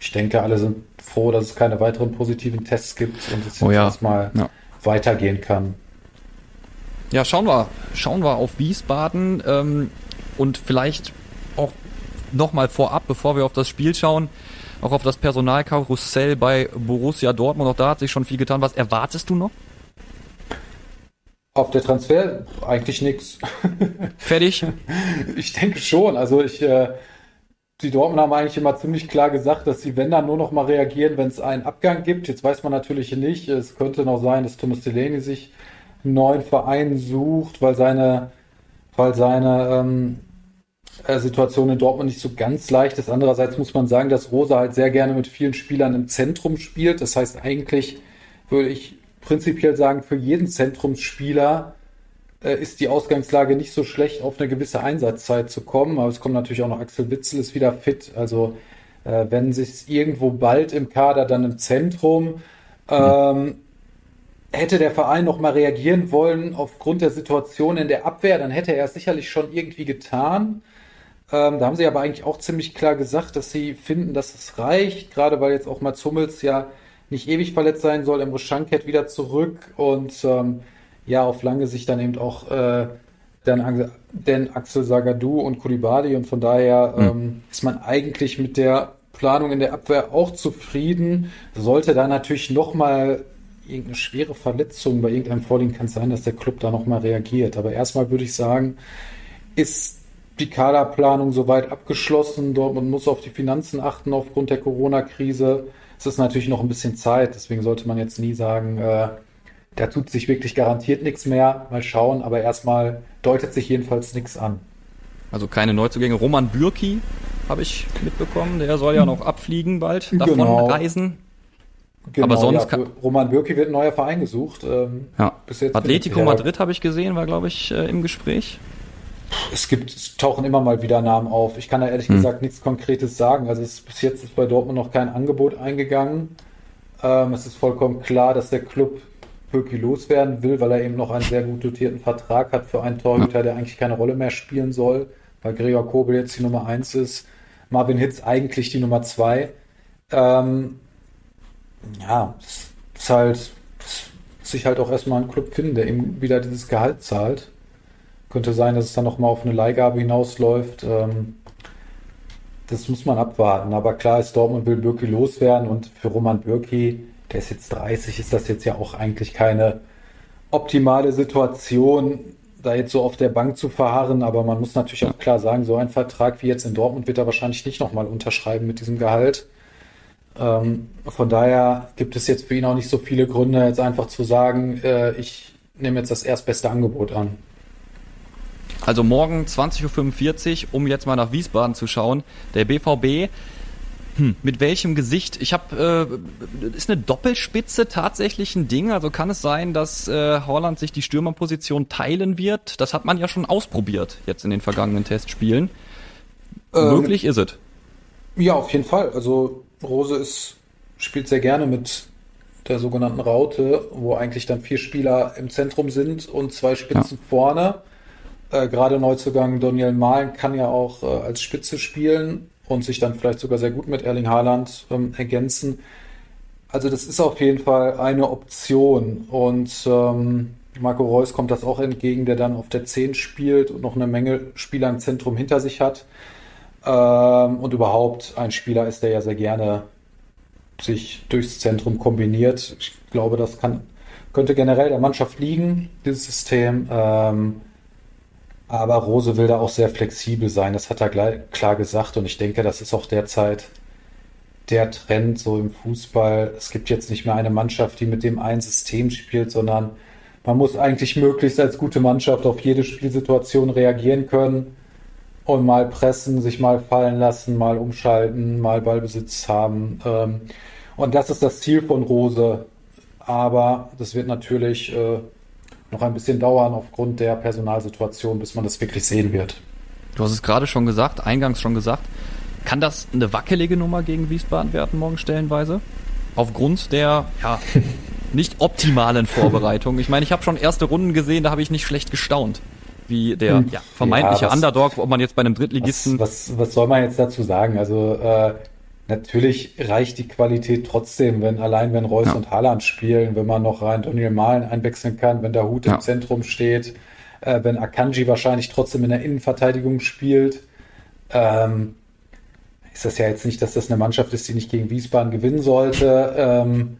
ich denke, alle sind froh, dass es keine weiteren positiven Tests gibt und es oh jetzt ja. erstmal Ja. weitergehen kann. Ja, schauen wir, schauen wir auf Wiesbaden ähm, und vielleicht auch nochmal vorab, bevor wir auf das Spiel schauen, auch auf das Personalkarussell bei Borussia Dortmund. Auch da hat sich schon viel getan. Was erwartest du noch? Auf der Transfer eigentlich nichts. Fertig? <laughs> Ich denke schon. Also ich, äh, die Dortmund haben eigentlich immer ziemlich klar gesagt, dass sie, wenn dann nur noch mal reagieren, wenn es einen Abgang gibt. Jetzt weiß man natürlich nicht. Es könnte noch sein, dass Thomas Delaney sich neuen Verein sucht, weil seine, weil seine ähm, äh, Situation in Dortmund nicht so ganz leicht ist. Andererseits muss man sagen, dass Rosa halt sehr gerne mit vielen Spielern im Zentrum spielt. Das heißt, eigentlich würde ich prinzipiell sagen, für jeden Zentrumsspieler äh, ist die Ausgangslage nicht so schlecht, auf eine gewisse Einsatzzeit zu kommen. Aber es kommt natürlich auch noch Axel Witzel ist wieder fit. Also äh, wenn sich irgendwo bald im Kader, dann im Zentrum. Ähm, hätte der Verein noch mal reagieren wollen aufgrund der Situation in der Abwehr, dann hätte er es sicherlich schon irgendwie getan. Ähm, da haben sie aber eigentlich auch ziemlich klar gesagt, dass sie finden, dass es reicht, gerade weil jetzt auch Mats Hummels ja nicht ewig verletzt sein soll. Emre Schanket wieder zurück und ähm, ja, auf lange Sicht dann eben auch äh, dann, denn Axel Sagadou und Kulibadi und von daher ähm, ist man eigentlich mit der Planung in der Abwehr auch zufrieden. Sollte da natürlich noch mal irgendeine schwere Verletzung bei irgendeinem vorliegen, kann es sein, dass der Club da noch mal reagiert. Aber erstmal würde ich sagen, ist die Kaderplanung soweit abgeschlossen. Dortmund muss auf die Finanzen achten aufgrund der Corona-Krise. Es ist natürlich noch ein bisschen Zeit, deswegen sollte man jetzt nie sagen, äh, da tut sich wirklich garantiert nichts mehr. Mal schauen, aber erstmal deutet sich jedenfalls nichts an. Also keine Neuzugänge. Roman Bürki habe ich mitbekommen. Der soll ja noch abfliegen bald, davon Genau. reisen. Genau, Aber sonst ja, Roman Bürki wird ein neuer Verein gesucht. Ähm, Ja. Atletico Madrid habe ich gesehen, war glaube ich äh, im Gespräch. Es gibt, es tauchen immer mal wieder Namen auf. Ich kann da ehrlich Hm. gesagt nichts Konkretes sagen. Also es, bis jetzt ist bei Dortmund noch kein Angebot eingegangen. Ähm, es ist vollkommen klar, dass der Club Pöki loswerden will, weil er eben noch einen sehr gut dotierten Vertrag hat für einen Torhüter, der eigentlich keine Rolle mehr spielen soll, weil Gregor Kobel jetzt die Nummer eins ist, Marvin Hitz eigentlich die Nummer zwei. Ähm, ja, es ist halt, sich halt auch erstmal einen Club finden, der ihm wieder dieses Gehalt zahlt. Könnte sein, dass es dann nochmal auf eine Leihgabe hinausläuft. Ähm, das muss man abwarten. Aber klar ist, Dortmund will Birki loswerden und für Roman Birki, der ist jetzt 30, ist das jetzt ja auch eigentlich keine optimale Situation, da jetzt so auf der Bank zu verharren. Aber man muss natürlich auch klar sagen, so ein Vertrag wie jetzt in Dortmund wird er wahrscheinlich nicht nochmal unterschreiben mit diesem Gehalt. Ähm, von daher gibt es jetzt für ihn auch nicht so viele Gründe, jetzt einfach zu sagen, äh, ich nehme jetzt das erstbeste Angebot an. Also morgen 20.45 Uhr, um jetzt mal nach Wiesbaden zu schauen. Der BVB, hm, mit welchem Gesicht? Ich habe, äh, ist eine Doppelspitze tatsächlich ein Ding? Also kann es sein, dass äh, Holland sich die Stürmerposition teilen wird? Das hat man ja schon ausprobiert jetzt in den vergangenen Testspielen. Ähm, Möglich ist es. Ja, auf jeden Fall. Also Rose ist, spielt sehr gerne mit der sogenannten Raute, wo eigentlich dann vier Spieler im Zentrum sind und zwei Spitzen ja. vorne. Äh, Gerade Neuzugang Daniel Mahlen kann ja auch äh, als Spitze spielen und sich dann vielleicht sogar sehr gut mit Erling Haaland ähm, ergänzen. Also das ist auf jeden Fall eine Option und ähm, Marco Reus kommt das auch entgegen, der dann auf der 10 spielt und noch eine Menge Spieler im Zentrum hinter sich hat. Ähm, und überhaupt ein Spieler ist, der ja sehr gerne sich durchs Zentrum kombiniert. Ich glaube, das kann, könnte generell der Mannschaft liegen, dieses System. Ähm, aber Rose will da auch sehr flexibel sein. Das hat er klar gesagt. Und ich denke, das ist auch derzeit der Trend so im Fußball. Es gibt jetzt nicht mehr eine Mannschaft, die mit dem einen System spielt, sondern man muss eigentlich möglichst als gute Mannschaft auf jede Spielsituation reagieren können und mal pressen, sich mal fallen lassen, mal umschalten, mal Ballbesitz haben. Ähm, und das ist das Ziel von Rose. Aber das wird natürlich äh, noch ein bisschen dauern aufgrund der Personalsituation, bis man das wirklich sehen wird. Du hast es gerade schon gesagt, eingangs schon gesagt. Kann das eine wackelige Nummer gegen Wiesbaden werden morgen stellenweise? Aufgrund der ja, <laughs> nicht optimalen Vorbereitung. Ich meine, ich habe schon erste Runden gesehen, da habe ich nicht schlecht gestaunt wie der ja, vermeintliche ja, was, Underdog, ob man jetzt bei einem Drittligisten. Was, was, was soll man jetzt dazu sagen? Also äh, natürlich reicht die Qualität trotzdem, wenn allein wenn Reus ja. und Haaland spielen, wenn man noch rein Daniel Malen einwechseln kann, wenn der Hut im Zentrum steht, äh, wenn Akanji wahrscheinlich trotzdem in der Innenverteidigung spielt. Ähm, ist das ja jetzt nicht, dass das eine Mannschaft ist, die nicht gegen Wiesbaden gewinnen sollte. Ähm,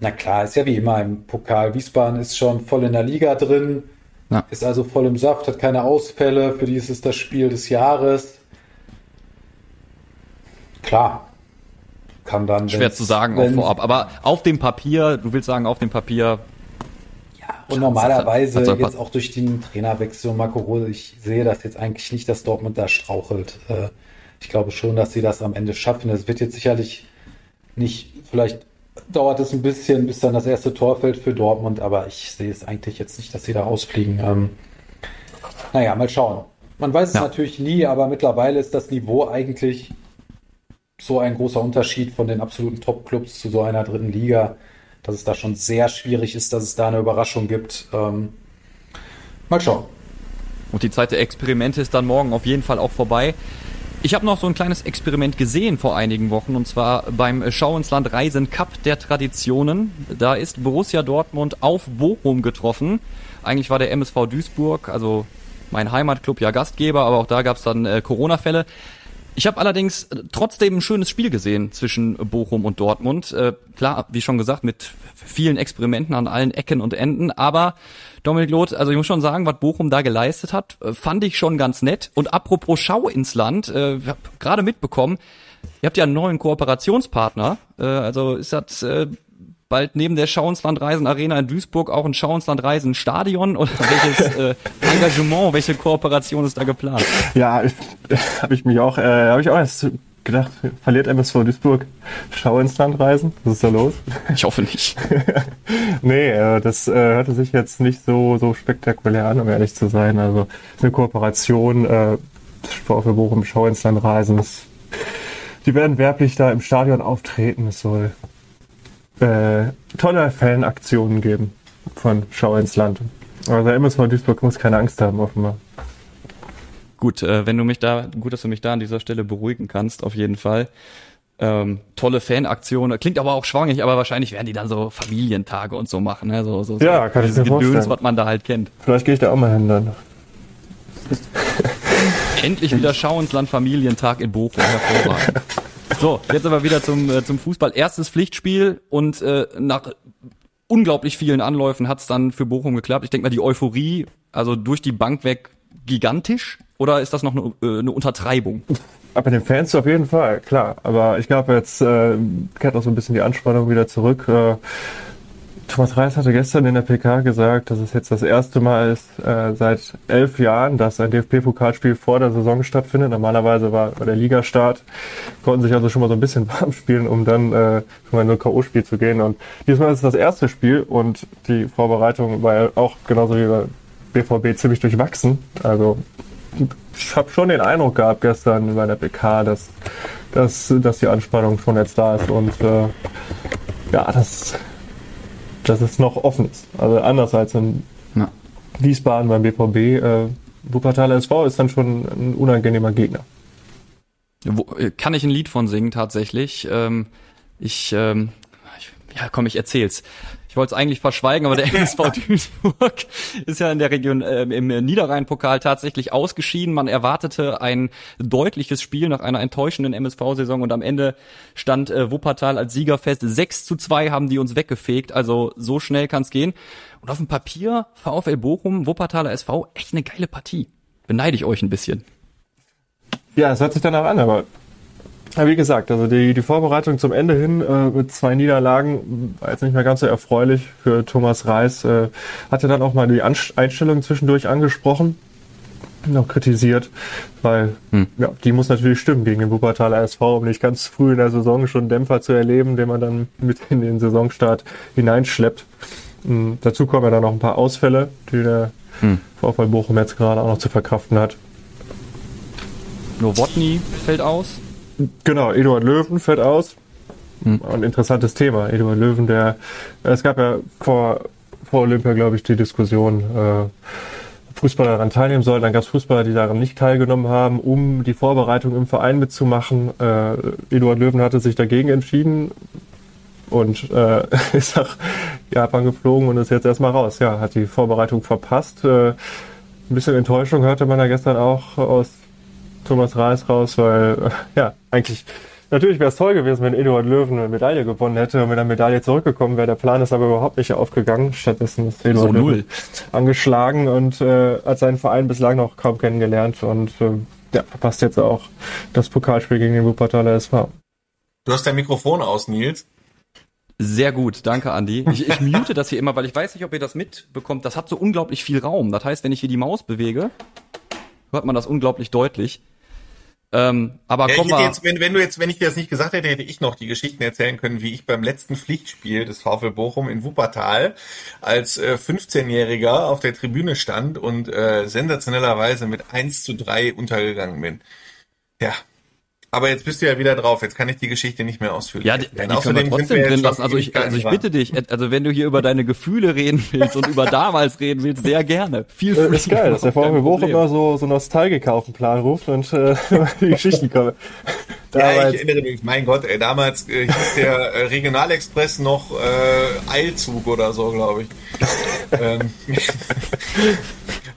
na klar, ist ja wie immer im Pokal. Wiesbaden ist schon voll in der Liga drin. Ja. Ist also voll im Saft, hat keine Ausfälle, für die ist es das Spiel des Jahres. Klar. Kann dann. Schwer zu sagen auch vorab, aber auf dem Papier, du willst sagen, auf dem Papier. Ja, und normalerweise hat, hat jetzt auch durch den Trainerwechsel und Marco Rose, ich sehe das jetzt eigentlich nicht, dass Dortmund da strauchelt. Äh, ich glaube schon, dass sie das am Ende schaffen. Es wird jetzt sicherlich nicht vielleicht dauert es ein bisschen, bis dann das erste Tor fällt für Dortmund, aber ich sehe es eigentlich jetzt nicht, dass sie da rausfliegen. Ähm, naja, mal schauen. Man weiß es ja. natürlich nie, aber mittlerweile ist das Niveau eigentlich so ein großer Unterschied von den absoluten Top-Clubs zu so einer dritten Liga, dass es da schon sehr schwierig ist, dass es da eine Überraschung gibt. Ähm, mal schauen. Und die Zeit der Experimente ist dann morgen auf jeden Fall auch vorbei. Ich habe noch so ein kleines Experiment gesehen vor einigen Wochen und zwar beim Schau ins Land Reisen Cup der Traditionen. Da ist Borussia Dortmund auf Bochum getroffen. Eigentlich war der MSV Duisburg, also mein Heimatclub, ja Gastgeber, aber auch da gab es dann äh, Corona-Fälle. Ich habe allerdings äh, trotzdem ein schönes Spiel gesehen zwischen Bochum und Dortmund. Äh, klar, wie schon gesagt, mit vielen Experimenten an allen Ecken und Enden, aber Dominik Loth, also ich muss schon sagen, was Bochum da geleistet hat, äh, fand ich schon ganz nett. Und apropos Schau ins Land, äh, gerade mitbekommen, ihr habt ja einen neuen Kooperationspartner. Äh, also ist das äh, bald neben der Schau ins Land Reisen Arena in Duisburg auch ein Schau ins Land Reisen Stadion oder welches äh, Engagement, welche Kooperation ist da geplant? Ja, habe ich mich auch, äh, habe ich auch erst gedacht, verliert MSV Duisburg Schau ins Land reisen? Was ist da los? Ich hoffe nicht. <laughs> nee, äh, das äh, hörte sich jetzt nicht so, so spektakulär an, um ehrlich zu sein. Also eine Kooperation, äh, VfL Bochum Schau ins Land reisen. Das, die werden werblich da im Stadion auftreten. Es soll äh, tolle Fanaktionen geben von Schau ins Land. Also MSV Duisburg muss keine Angst haben, offenbar. Gut, äh, wenn du mich da, gut, dass du mich da an dieser Stelle beruhigen kannst, auf jeden Fall. Ähm, tolle Fanaktion, klingt aber auch schwangig, aber wahrscheinlich werden die dann so Familientage und so machen, ne? so, so, ja, kann ich mir Gedöns, vorstellen. was man da halt kennt. Vielleicht gehe ich da auch mal hin dann. Endlich wieder Schauensland Familientag in Bochum. Hervorragend. <laughs> So, jetzt aber wieder zum, äh, zum Fußball. Erstes Pflichtspiel und äh, nach unglaublich vielen Anläufen hat's dann für Bochum geklappt. Ich denke mal, die Euphorie, also durch die Bank weg, gigantisch. Oder ist das noch eine, äh, eine Untertreibung? Aber den Fans auf jeden Fall, klar. Aber ich glaube, jetzt äh, kehrt auch so ein bisschen die Anspannung wieder zurück. Äh, Thomas Reis hatte gestern in der PK gesagt, dass es jetzt das erste Mal ist äh, seit elf Jahren, dass ein DFB-Pokalspiel vor der Saison stattfindet. Normalerweise war, war der Ligastart, konnten sich also schon mal so ein bisschen <laughs> warm spielen, um dann äh, schon mal in ein K.O.-Spiel zu gehen. Und diesmal ist es das erste Spiel und die Vorbereitung war ja auch genauso wie bei BVB ziemlich durchwachsen. Also ich habe schon den Eindruck gehabt gestern bei der PK, dass, dass, dass die Anspannung schon jetzt da ist und äh, ja, das dass es noch offen ist. Also anders als in ja. Wiesbaden beim BVB. Äh, Wuppertaler SV ist dann schon ein unangenehmer Gegner. Wo, äh, kann ich ein Lied von singen tatsächlich? Ähm, ich, ähm, ich, ja komm, ich erzähl's. Ich wollte es eigentlich verschweigen, aber der <laughs> MSV Duisburg ist ja in der Region äh, im Niederrhein-Pokal tatsächlich ausgeschieden. Man erwartete ein deutliches Spiel nach einer enttäuschenden MSV-Saison und am Ende stand äh, Wuppertal als Sieger fest. 6 zu 2 haben die uns weggefegt, also so schnell kann es gehen. Und auf dem Papier VfL Bochum, Wuppertaler SV, echt eine geile Partie. Beneide ich euch ein bisschen. Ja, es hört sich danach an, aber ja, wie gesagt, also die, die Vorbereitung zum Ende hin äh, mit zwei Niederlagen war jetzt nicht mehr ganz so erfreulich für Thomas Reis. Äh, hatte dann auch mal die Einstellung zwischendurch angesprochen, noch kritisiert, weil hm. ja, die muss natürlich stimmen gegen den Wuppertaler SV, um nicht ganz früh in der Saison schon Dämpfer zu erleben, den man dann mit in den Saisonstart hineinschleppt. Ähm, dazu kommen ja dann noch ein paar Ausfälle, die der hm. VfL Bochum jetzt gerade auch noch zu verkraften hat. Nowotny fällt aus. Genau, Eduard Löwen fällt aus. Hm. Ein interessantes Thema. Eduard Löwen, der, es gab ja vor, vor Olympia, glaube ich, die Diskussion, äh, Fußballer daran teilnehmen sollen. Dann gab es Fußballer, die daran nicht teilgenommen haben, um die Vorbereitung im Verein mitzumachen. Äh, Eduard Löwen hatte sich dagegen entschieden und äh, <laughs> ist nach Japan geflogen und ist jetzt erstmal raus. Ja, hat die Vorbereitung verpasst. Äh, ein bisschen Enttäuschung hörte man da gestern auch aus Thomas Reis raus, weil <laughs> ja, eigentlich natürlich wäre es toll gewesen, wenn Eduard Löwen eine Medaille gewonnen hätte und mit einer Medaille zurückgekommen wäre. Der Plan ist aber überhaupt nicht aufgegangen. Stattdessen ist Eduard so Löwen angeschlagen und äh, hat seinen Verein bislang noch kaum kennengelernt und äh, ja, verpasst jetzt auch das Pokalspiel gegen den Wuppertaler SV. Du hast dein Mikrofon aus, Nils. Sehr gut, danke Andi. Ich, ich mute das hier immer, weil ich weiß nicht, ob ihr das mitbekommt. Das hat so unglaublich viel Raum. Das heißt, wenn ich hier die Maus bewege, hört man das unglaublich deutlich. Ähm, aber ja, komm mal. Jetzt, wenn, wenn du jetzt, wenn ich dir das nicht gesagt hätte, hätte ich noch die Geschichten erzählen können, wie ich beim letzten Pflichtspiel des VfL Bochum in Wuppertal als äh, 15-Jähriger auf der Tribüne stand und äh, sensationellerweise mit 1 zu 3 untergegangen bin. Ja, aber jetzt bist du ja wieder drauf. Jetzt kann ich die Geschichte nicht mehr ausführen. Ja, die, die können wir trotzdem drin lassen. Also ich, also ich bitte dich, also wenn du hier über deine Gefühle reden willst und über damals reden willst, sehr gerne. Viel Das ist geil, dass der VfB Bochum immer so, so Nostalgiker auf den Plan ruft und äh, <laughs> die Geschichten kommen. <laughs> ja, ich erinnere mich, mein Gott, ey, damals äh, hieß der äh, Regionalexpress noch äh, Eilzug oder so, glaube ich. <laughs> ähm,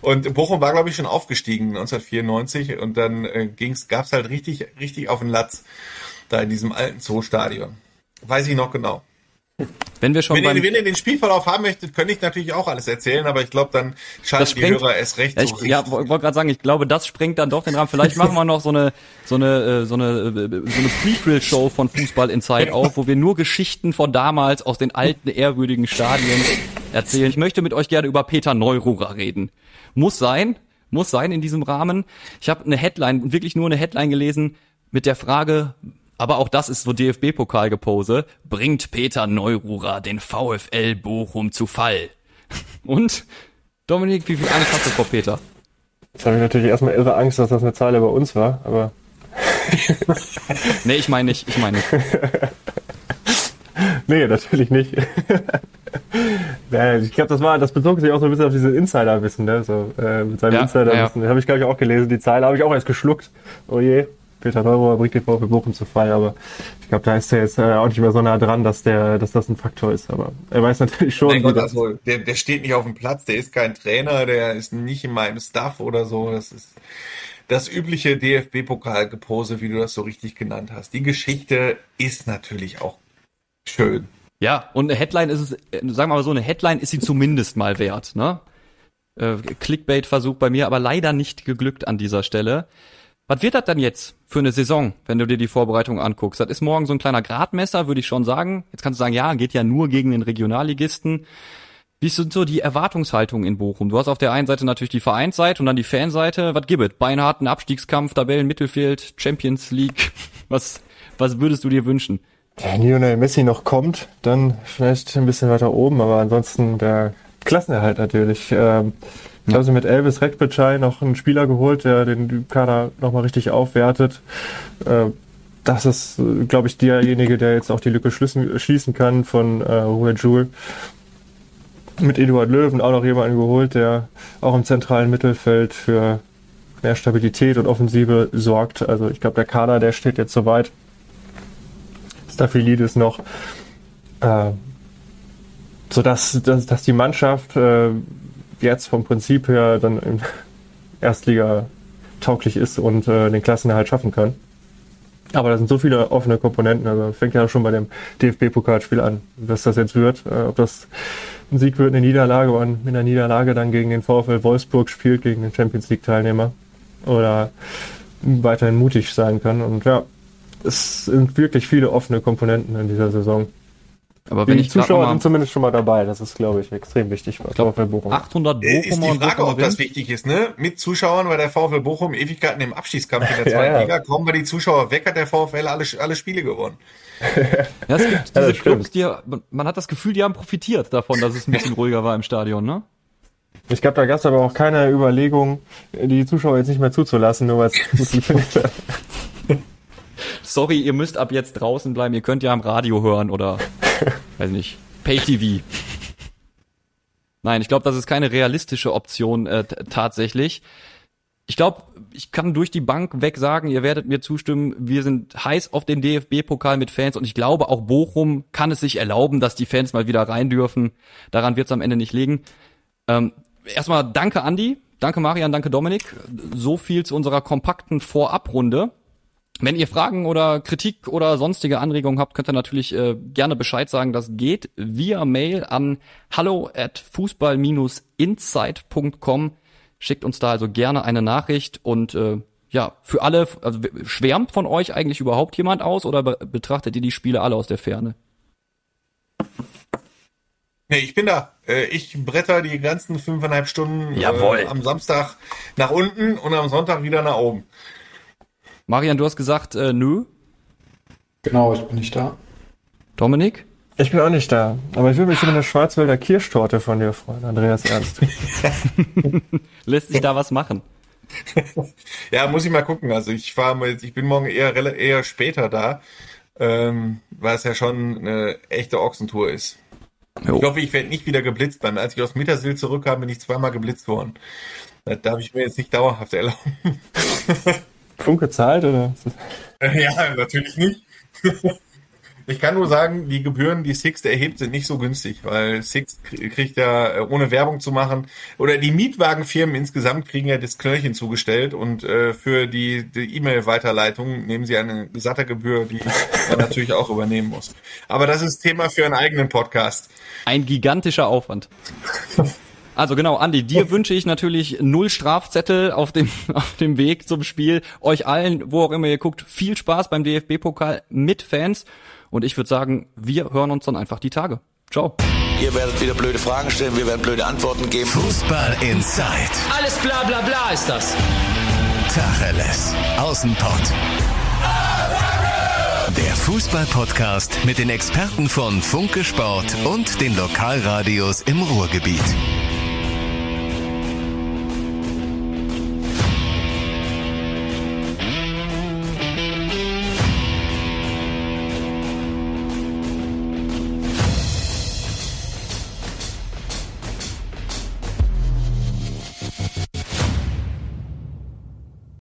und Bochum war, glaube ich, schon aufgestiegen 1994 und dann äh, ging's, gab's halt richtig, richtig auf den Latz da in diesem alten Zoostadion. Weiß ich noch genau. Wenn wir schon wenn, ihr, wenn ihr den Spielverlauf haben möchtet, könnte ich natürlich auch alles erzählen, aber ich glaube, dann schalten die Hörer erst recht. Ja, ich so ja, wollte gerade sagen, ich glaube, das sprengt dann doch den Rahmen. Vielleicht machen wir noch so eine so eine äh, so eine äh, so eine Prequel-Show von Fußball in Zeit auf, wo wir nur Geschichten von damals aus den alten ehrwürdigen Stadien erzählen. Ich möchte mit euch gerne über Peter Neururer reden. Muss sein, muss sein in diesem Rahmen. Ich habe eine Headline, wirklich nur eine Headline gelesen mit der Frage, aber auch das ist so DFB-Pokalgepose. Bringt Peter Neururer den VfL Bochum zu Fall. <laughs> Und Dominik, wie viel Angst hast du vor Peter? Jetzt habe ich natürlich erstmal irre Angst, dass das eine Zahl bei uns war, aber. <laughs> nee, ich meine nicht, ich meine nicht. <laughs> nee, natürlich nicht. <laughs> ich glaube, das war, das bezog sich auch so ein bisschen auf dieses Insider-Wissen, ne? So, äh, mit seinem ja, Insider-Wissen. Ja. Habe ich, glaube ich, auch gelesen. Die Zahl habe ich auch erst geschluckt. Oh je. Peter Neurohr bringt den VfB Bochum zu Fall, aber ich glaube, da ist er jetzt äh, auch nicht mehr so nah dran, dass der, dass das ein Faktor ist. Aber er weiß natürlich schon. Mein Gott, also, der, der steht nicht auf dem Platz, der ist kein Trainer, der ist nicht in meinem Staff oder so. Das ist das übliche DFB-Pokal-Gepose, wie du das so richtig genannt hast. Die Geschichte ist natürlich auch schön. Ja, und eine Headline ist es, äh, sagen wir mal so, eine Headline ist sie zumindest mal wert, ne? Äh, Clickbait-Versuch bei mir, aber leider nicht geglückt an dieser Stelle. Was wird das dann jetzt für eine Saison, wenn du dir die Vorbereitung anguckst? Das ist morgen so ein kleiner Gradmesser, würde ich schon sagen. Jetzt kannst du sagen, ja, geht ja nur gegen den Regionalligisten. Wie sind so die Erwartungshaltungen in Bochum? Du hast auf der einen Seite natürlich die Vereinsseite und dann die Fanseite. Was gibt es? Beinharten Abstiegskampf, Tabellen, Mittelfeld, Champions League. <laughs> Was, was würdest du dir wünschen? Wenn Lionel Messi noch kommt, dann vielleicht ein bisschen weiter oben, aber ansonsten der Klassenerhalt natürlich. Ähm, ich habe sie mit Elvis Rekbitschei noch einen Spieler geholt, der den Kader nochmal richtig aufwertet. Äh, das ist, glaube ich, derjenige, der jetzt auch die Lücke schließen, kann von äh, Ruhe Joule. Mit Eduard Löwen auch noch jemanden geholt, der auch im zentralen Mittelfeld für mehr Stabilität und Offensive sorgt. Also ich glaube, der Kader, der steht jetzt soweit. Staphylidis noch. Äh, sodass dass, dass die Mannschaft äh, jetzt vom Prinzip her dann in <laughs> Erstliga tauglich ist und äh, den Klassenerhalt schaffen kann. Aber da sind so viele offene Komponenten. Also fängt ja schon bei dem DFB-Pokalspiel an, was das jetzt wird. Äh, ob das ein Sieg wird, eine Niederlage und mit einer Niederlage dann gegen den VfL Wolfsburg spielt, gegen den Champions League-Teilnehmer. Oder weiterhin mutig sein kann. Und ja, es sind wirklich viele offene Komponenten in dieser Saison. Aber wenn die ich Zuschauer mal- sind zumindest schon mal dabei. Das ist, glaube ich, extrem wichtig bei glaub, VfL Bochum. 800 Äh, Ist die und Frage, ob das wichtig ist, ne? Mit Zuschauern, weil der VfL Bochum Ewigkeiten im Abstiegskampf in der <laughs> zweiten ja. Liga, kommen wir die Zuschauer weg, hat der VfL alle, alle Spiele gewonnen. Ja, es gibt <laughs> diese das Clubs, die, man- man hat das Gefühl, die haben profitiert davon, dass es ein bisschen <laughs> ruhiger war im Stadion, ne? Ich glaube, da gab es aber auch keine Überlegung, die Zuschauer jetzt nicht mehr zuzulassen, nur weil es gut funktioniert hat. Sorry, ihr müsst ab jetzt draußen bleiben, ihr könnt ja am Radio hören oder, <laughs> weiß nicht, Pay-TV. Nein, ich glaube, das ist keine realistische Option äh, tatsächlich. Ich glaube, ich kann durch die Bank weg sagen, ihr werdet mir zustimmen, wir sind heiß auf den DFB-Pokal mit Fans und ich glaube, auch Bochum kann es sich erlauben, dass die Fans mal wieder rein dürfen. Daran wird es am Ende nicht liegen. Ähm, erstmal danke Andi, danke Marian, danke Dominik. So viel zu unserer kompakten Vorabrunde. Wenn ihr Fragen oder Kritik oder sonstige Anregungen habt, könnt ihr natürlich äh, gerne Bescheid sagen. Das geht via Mail an hallo at fußball-insight.com. Schickt uns da also gerne eine Nachricht und äh, ja, für alle, also schwärmt von euch eigentlich überhaupt jemand aus oder be betrachtet ihr die Spiele alle aus der Ferne? Nee, ich bin da. Äh, Ich bretter die ganzen fünfeinhalb Stunden Jawohl. Äh, am Samstag nach unten und am Sonntag wieder nach oben. Marian, du hast gesagt, äh, nö. Genau, ich bin nicht da. Dominik? Ich bin auch nicht da, aber ich würde mich über eine Schwarzwälder Kirschtorte von dir freuen, Andreas Ernst. <laughs> Lässt sich da was machen? <laughs> Ja, muss ich mal gucken. Also ich fahre jetzt, ich bin morgen eher eher später da, ähm, weil es ja schon eine echte Ochsentour ist. Jo. Ich hoffe, ich werde nicht wieder geblitzt. Beim, als ich aus Mittersil zurückkam, bin ich zweimal geblitzt worden. Das darf ich mir jetzt nicht dauerhaft erlauben. <laughs> Funke zahlt oder? <laughs> Ja, natürlich nicht. <laughs> Ich kann nur sagen, die Gebühren, die Sixt erhebt, sind nicht so günstig, weil Sixt krie- kriegt ja, äh, ohne Werbung zu machen, oder die Mietwagenfirmen insgesamt kriegen ja das Knöllchen zugestellt und äh, für die die E-Mail-Weiterleitung nehmen sie eine satte Gebühr, die man <laughs> natürlich auch übernehmen muss. Aber das ist Thema für einen eigenen Podcast. Ein gigantischer Aufwand. Also genau, Andi, dir wünsche ich natürlich null Strafzettel auf dem, <laughs> auf dem Weg zum Spiel. Euch allen, wo auch immer ihr guckt, viel Spaß beim DFB-Pokal mit Fans. Und ich würde sagen, wir hören uns dann einfach die Tage. Ciao. Ihr werdet wieder blöde Fragen stellen, wir werden blöde Antworten geben. Fußball Inside. Alles bla bla bla ist das. Tacheles. Außenpott. Der Fußball-Podcast mit den Experten von Funke Sport und den Lokalradios im Ruhrgebiet.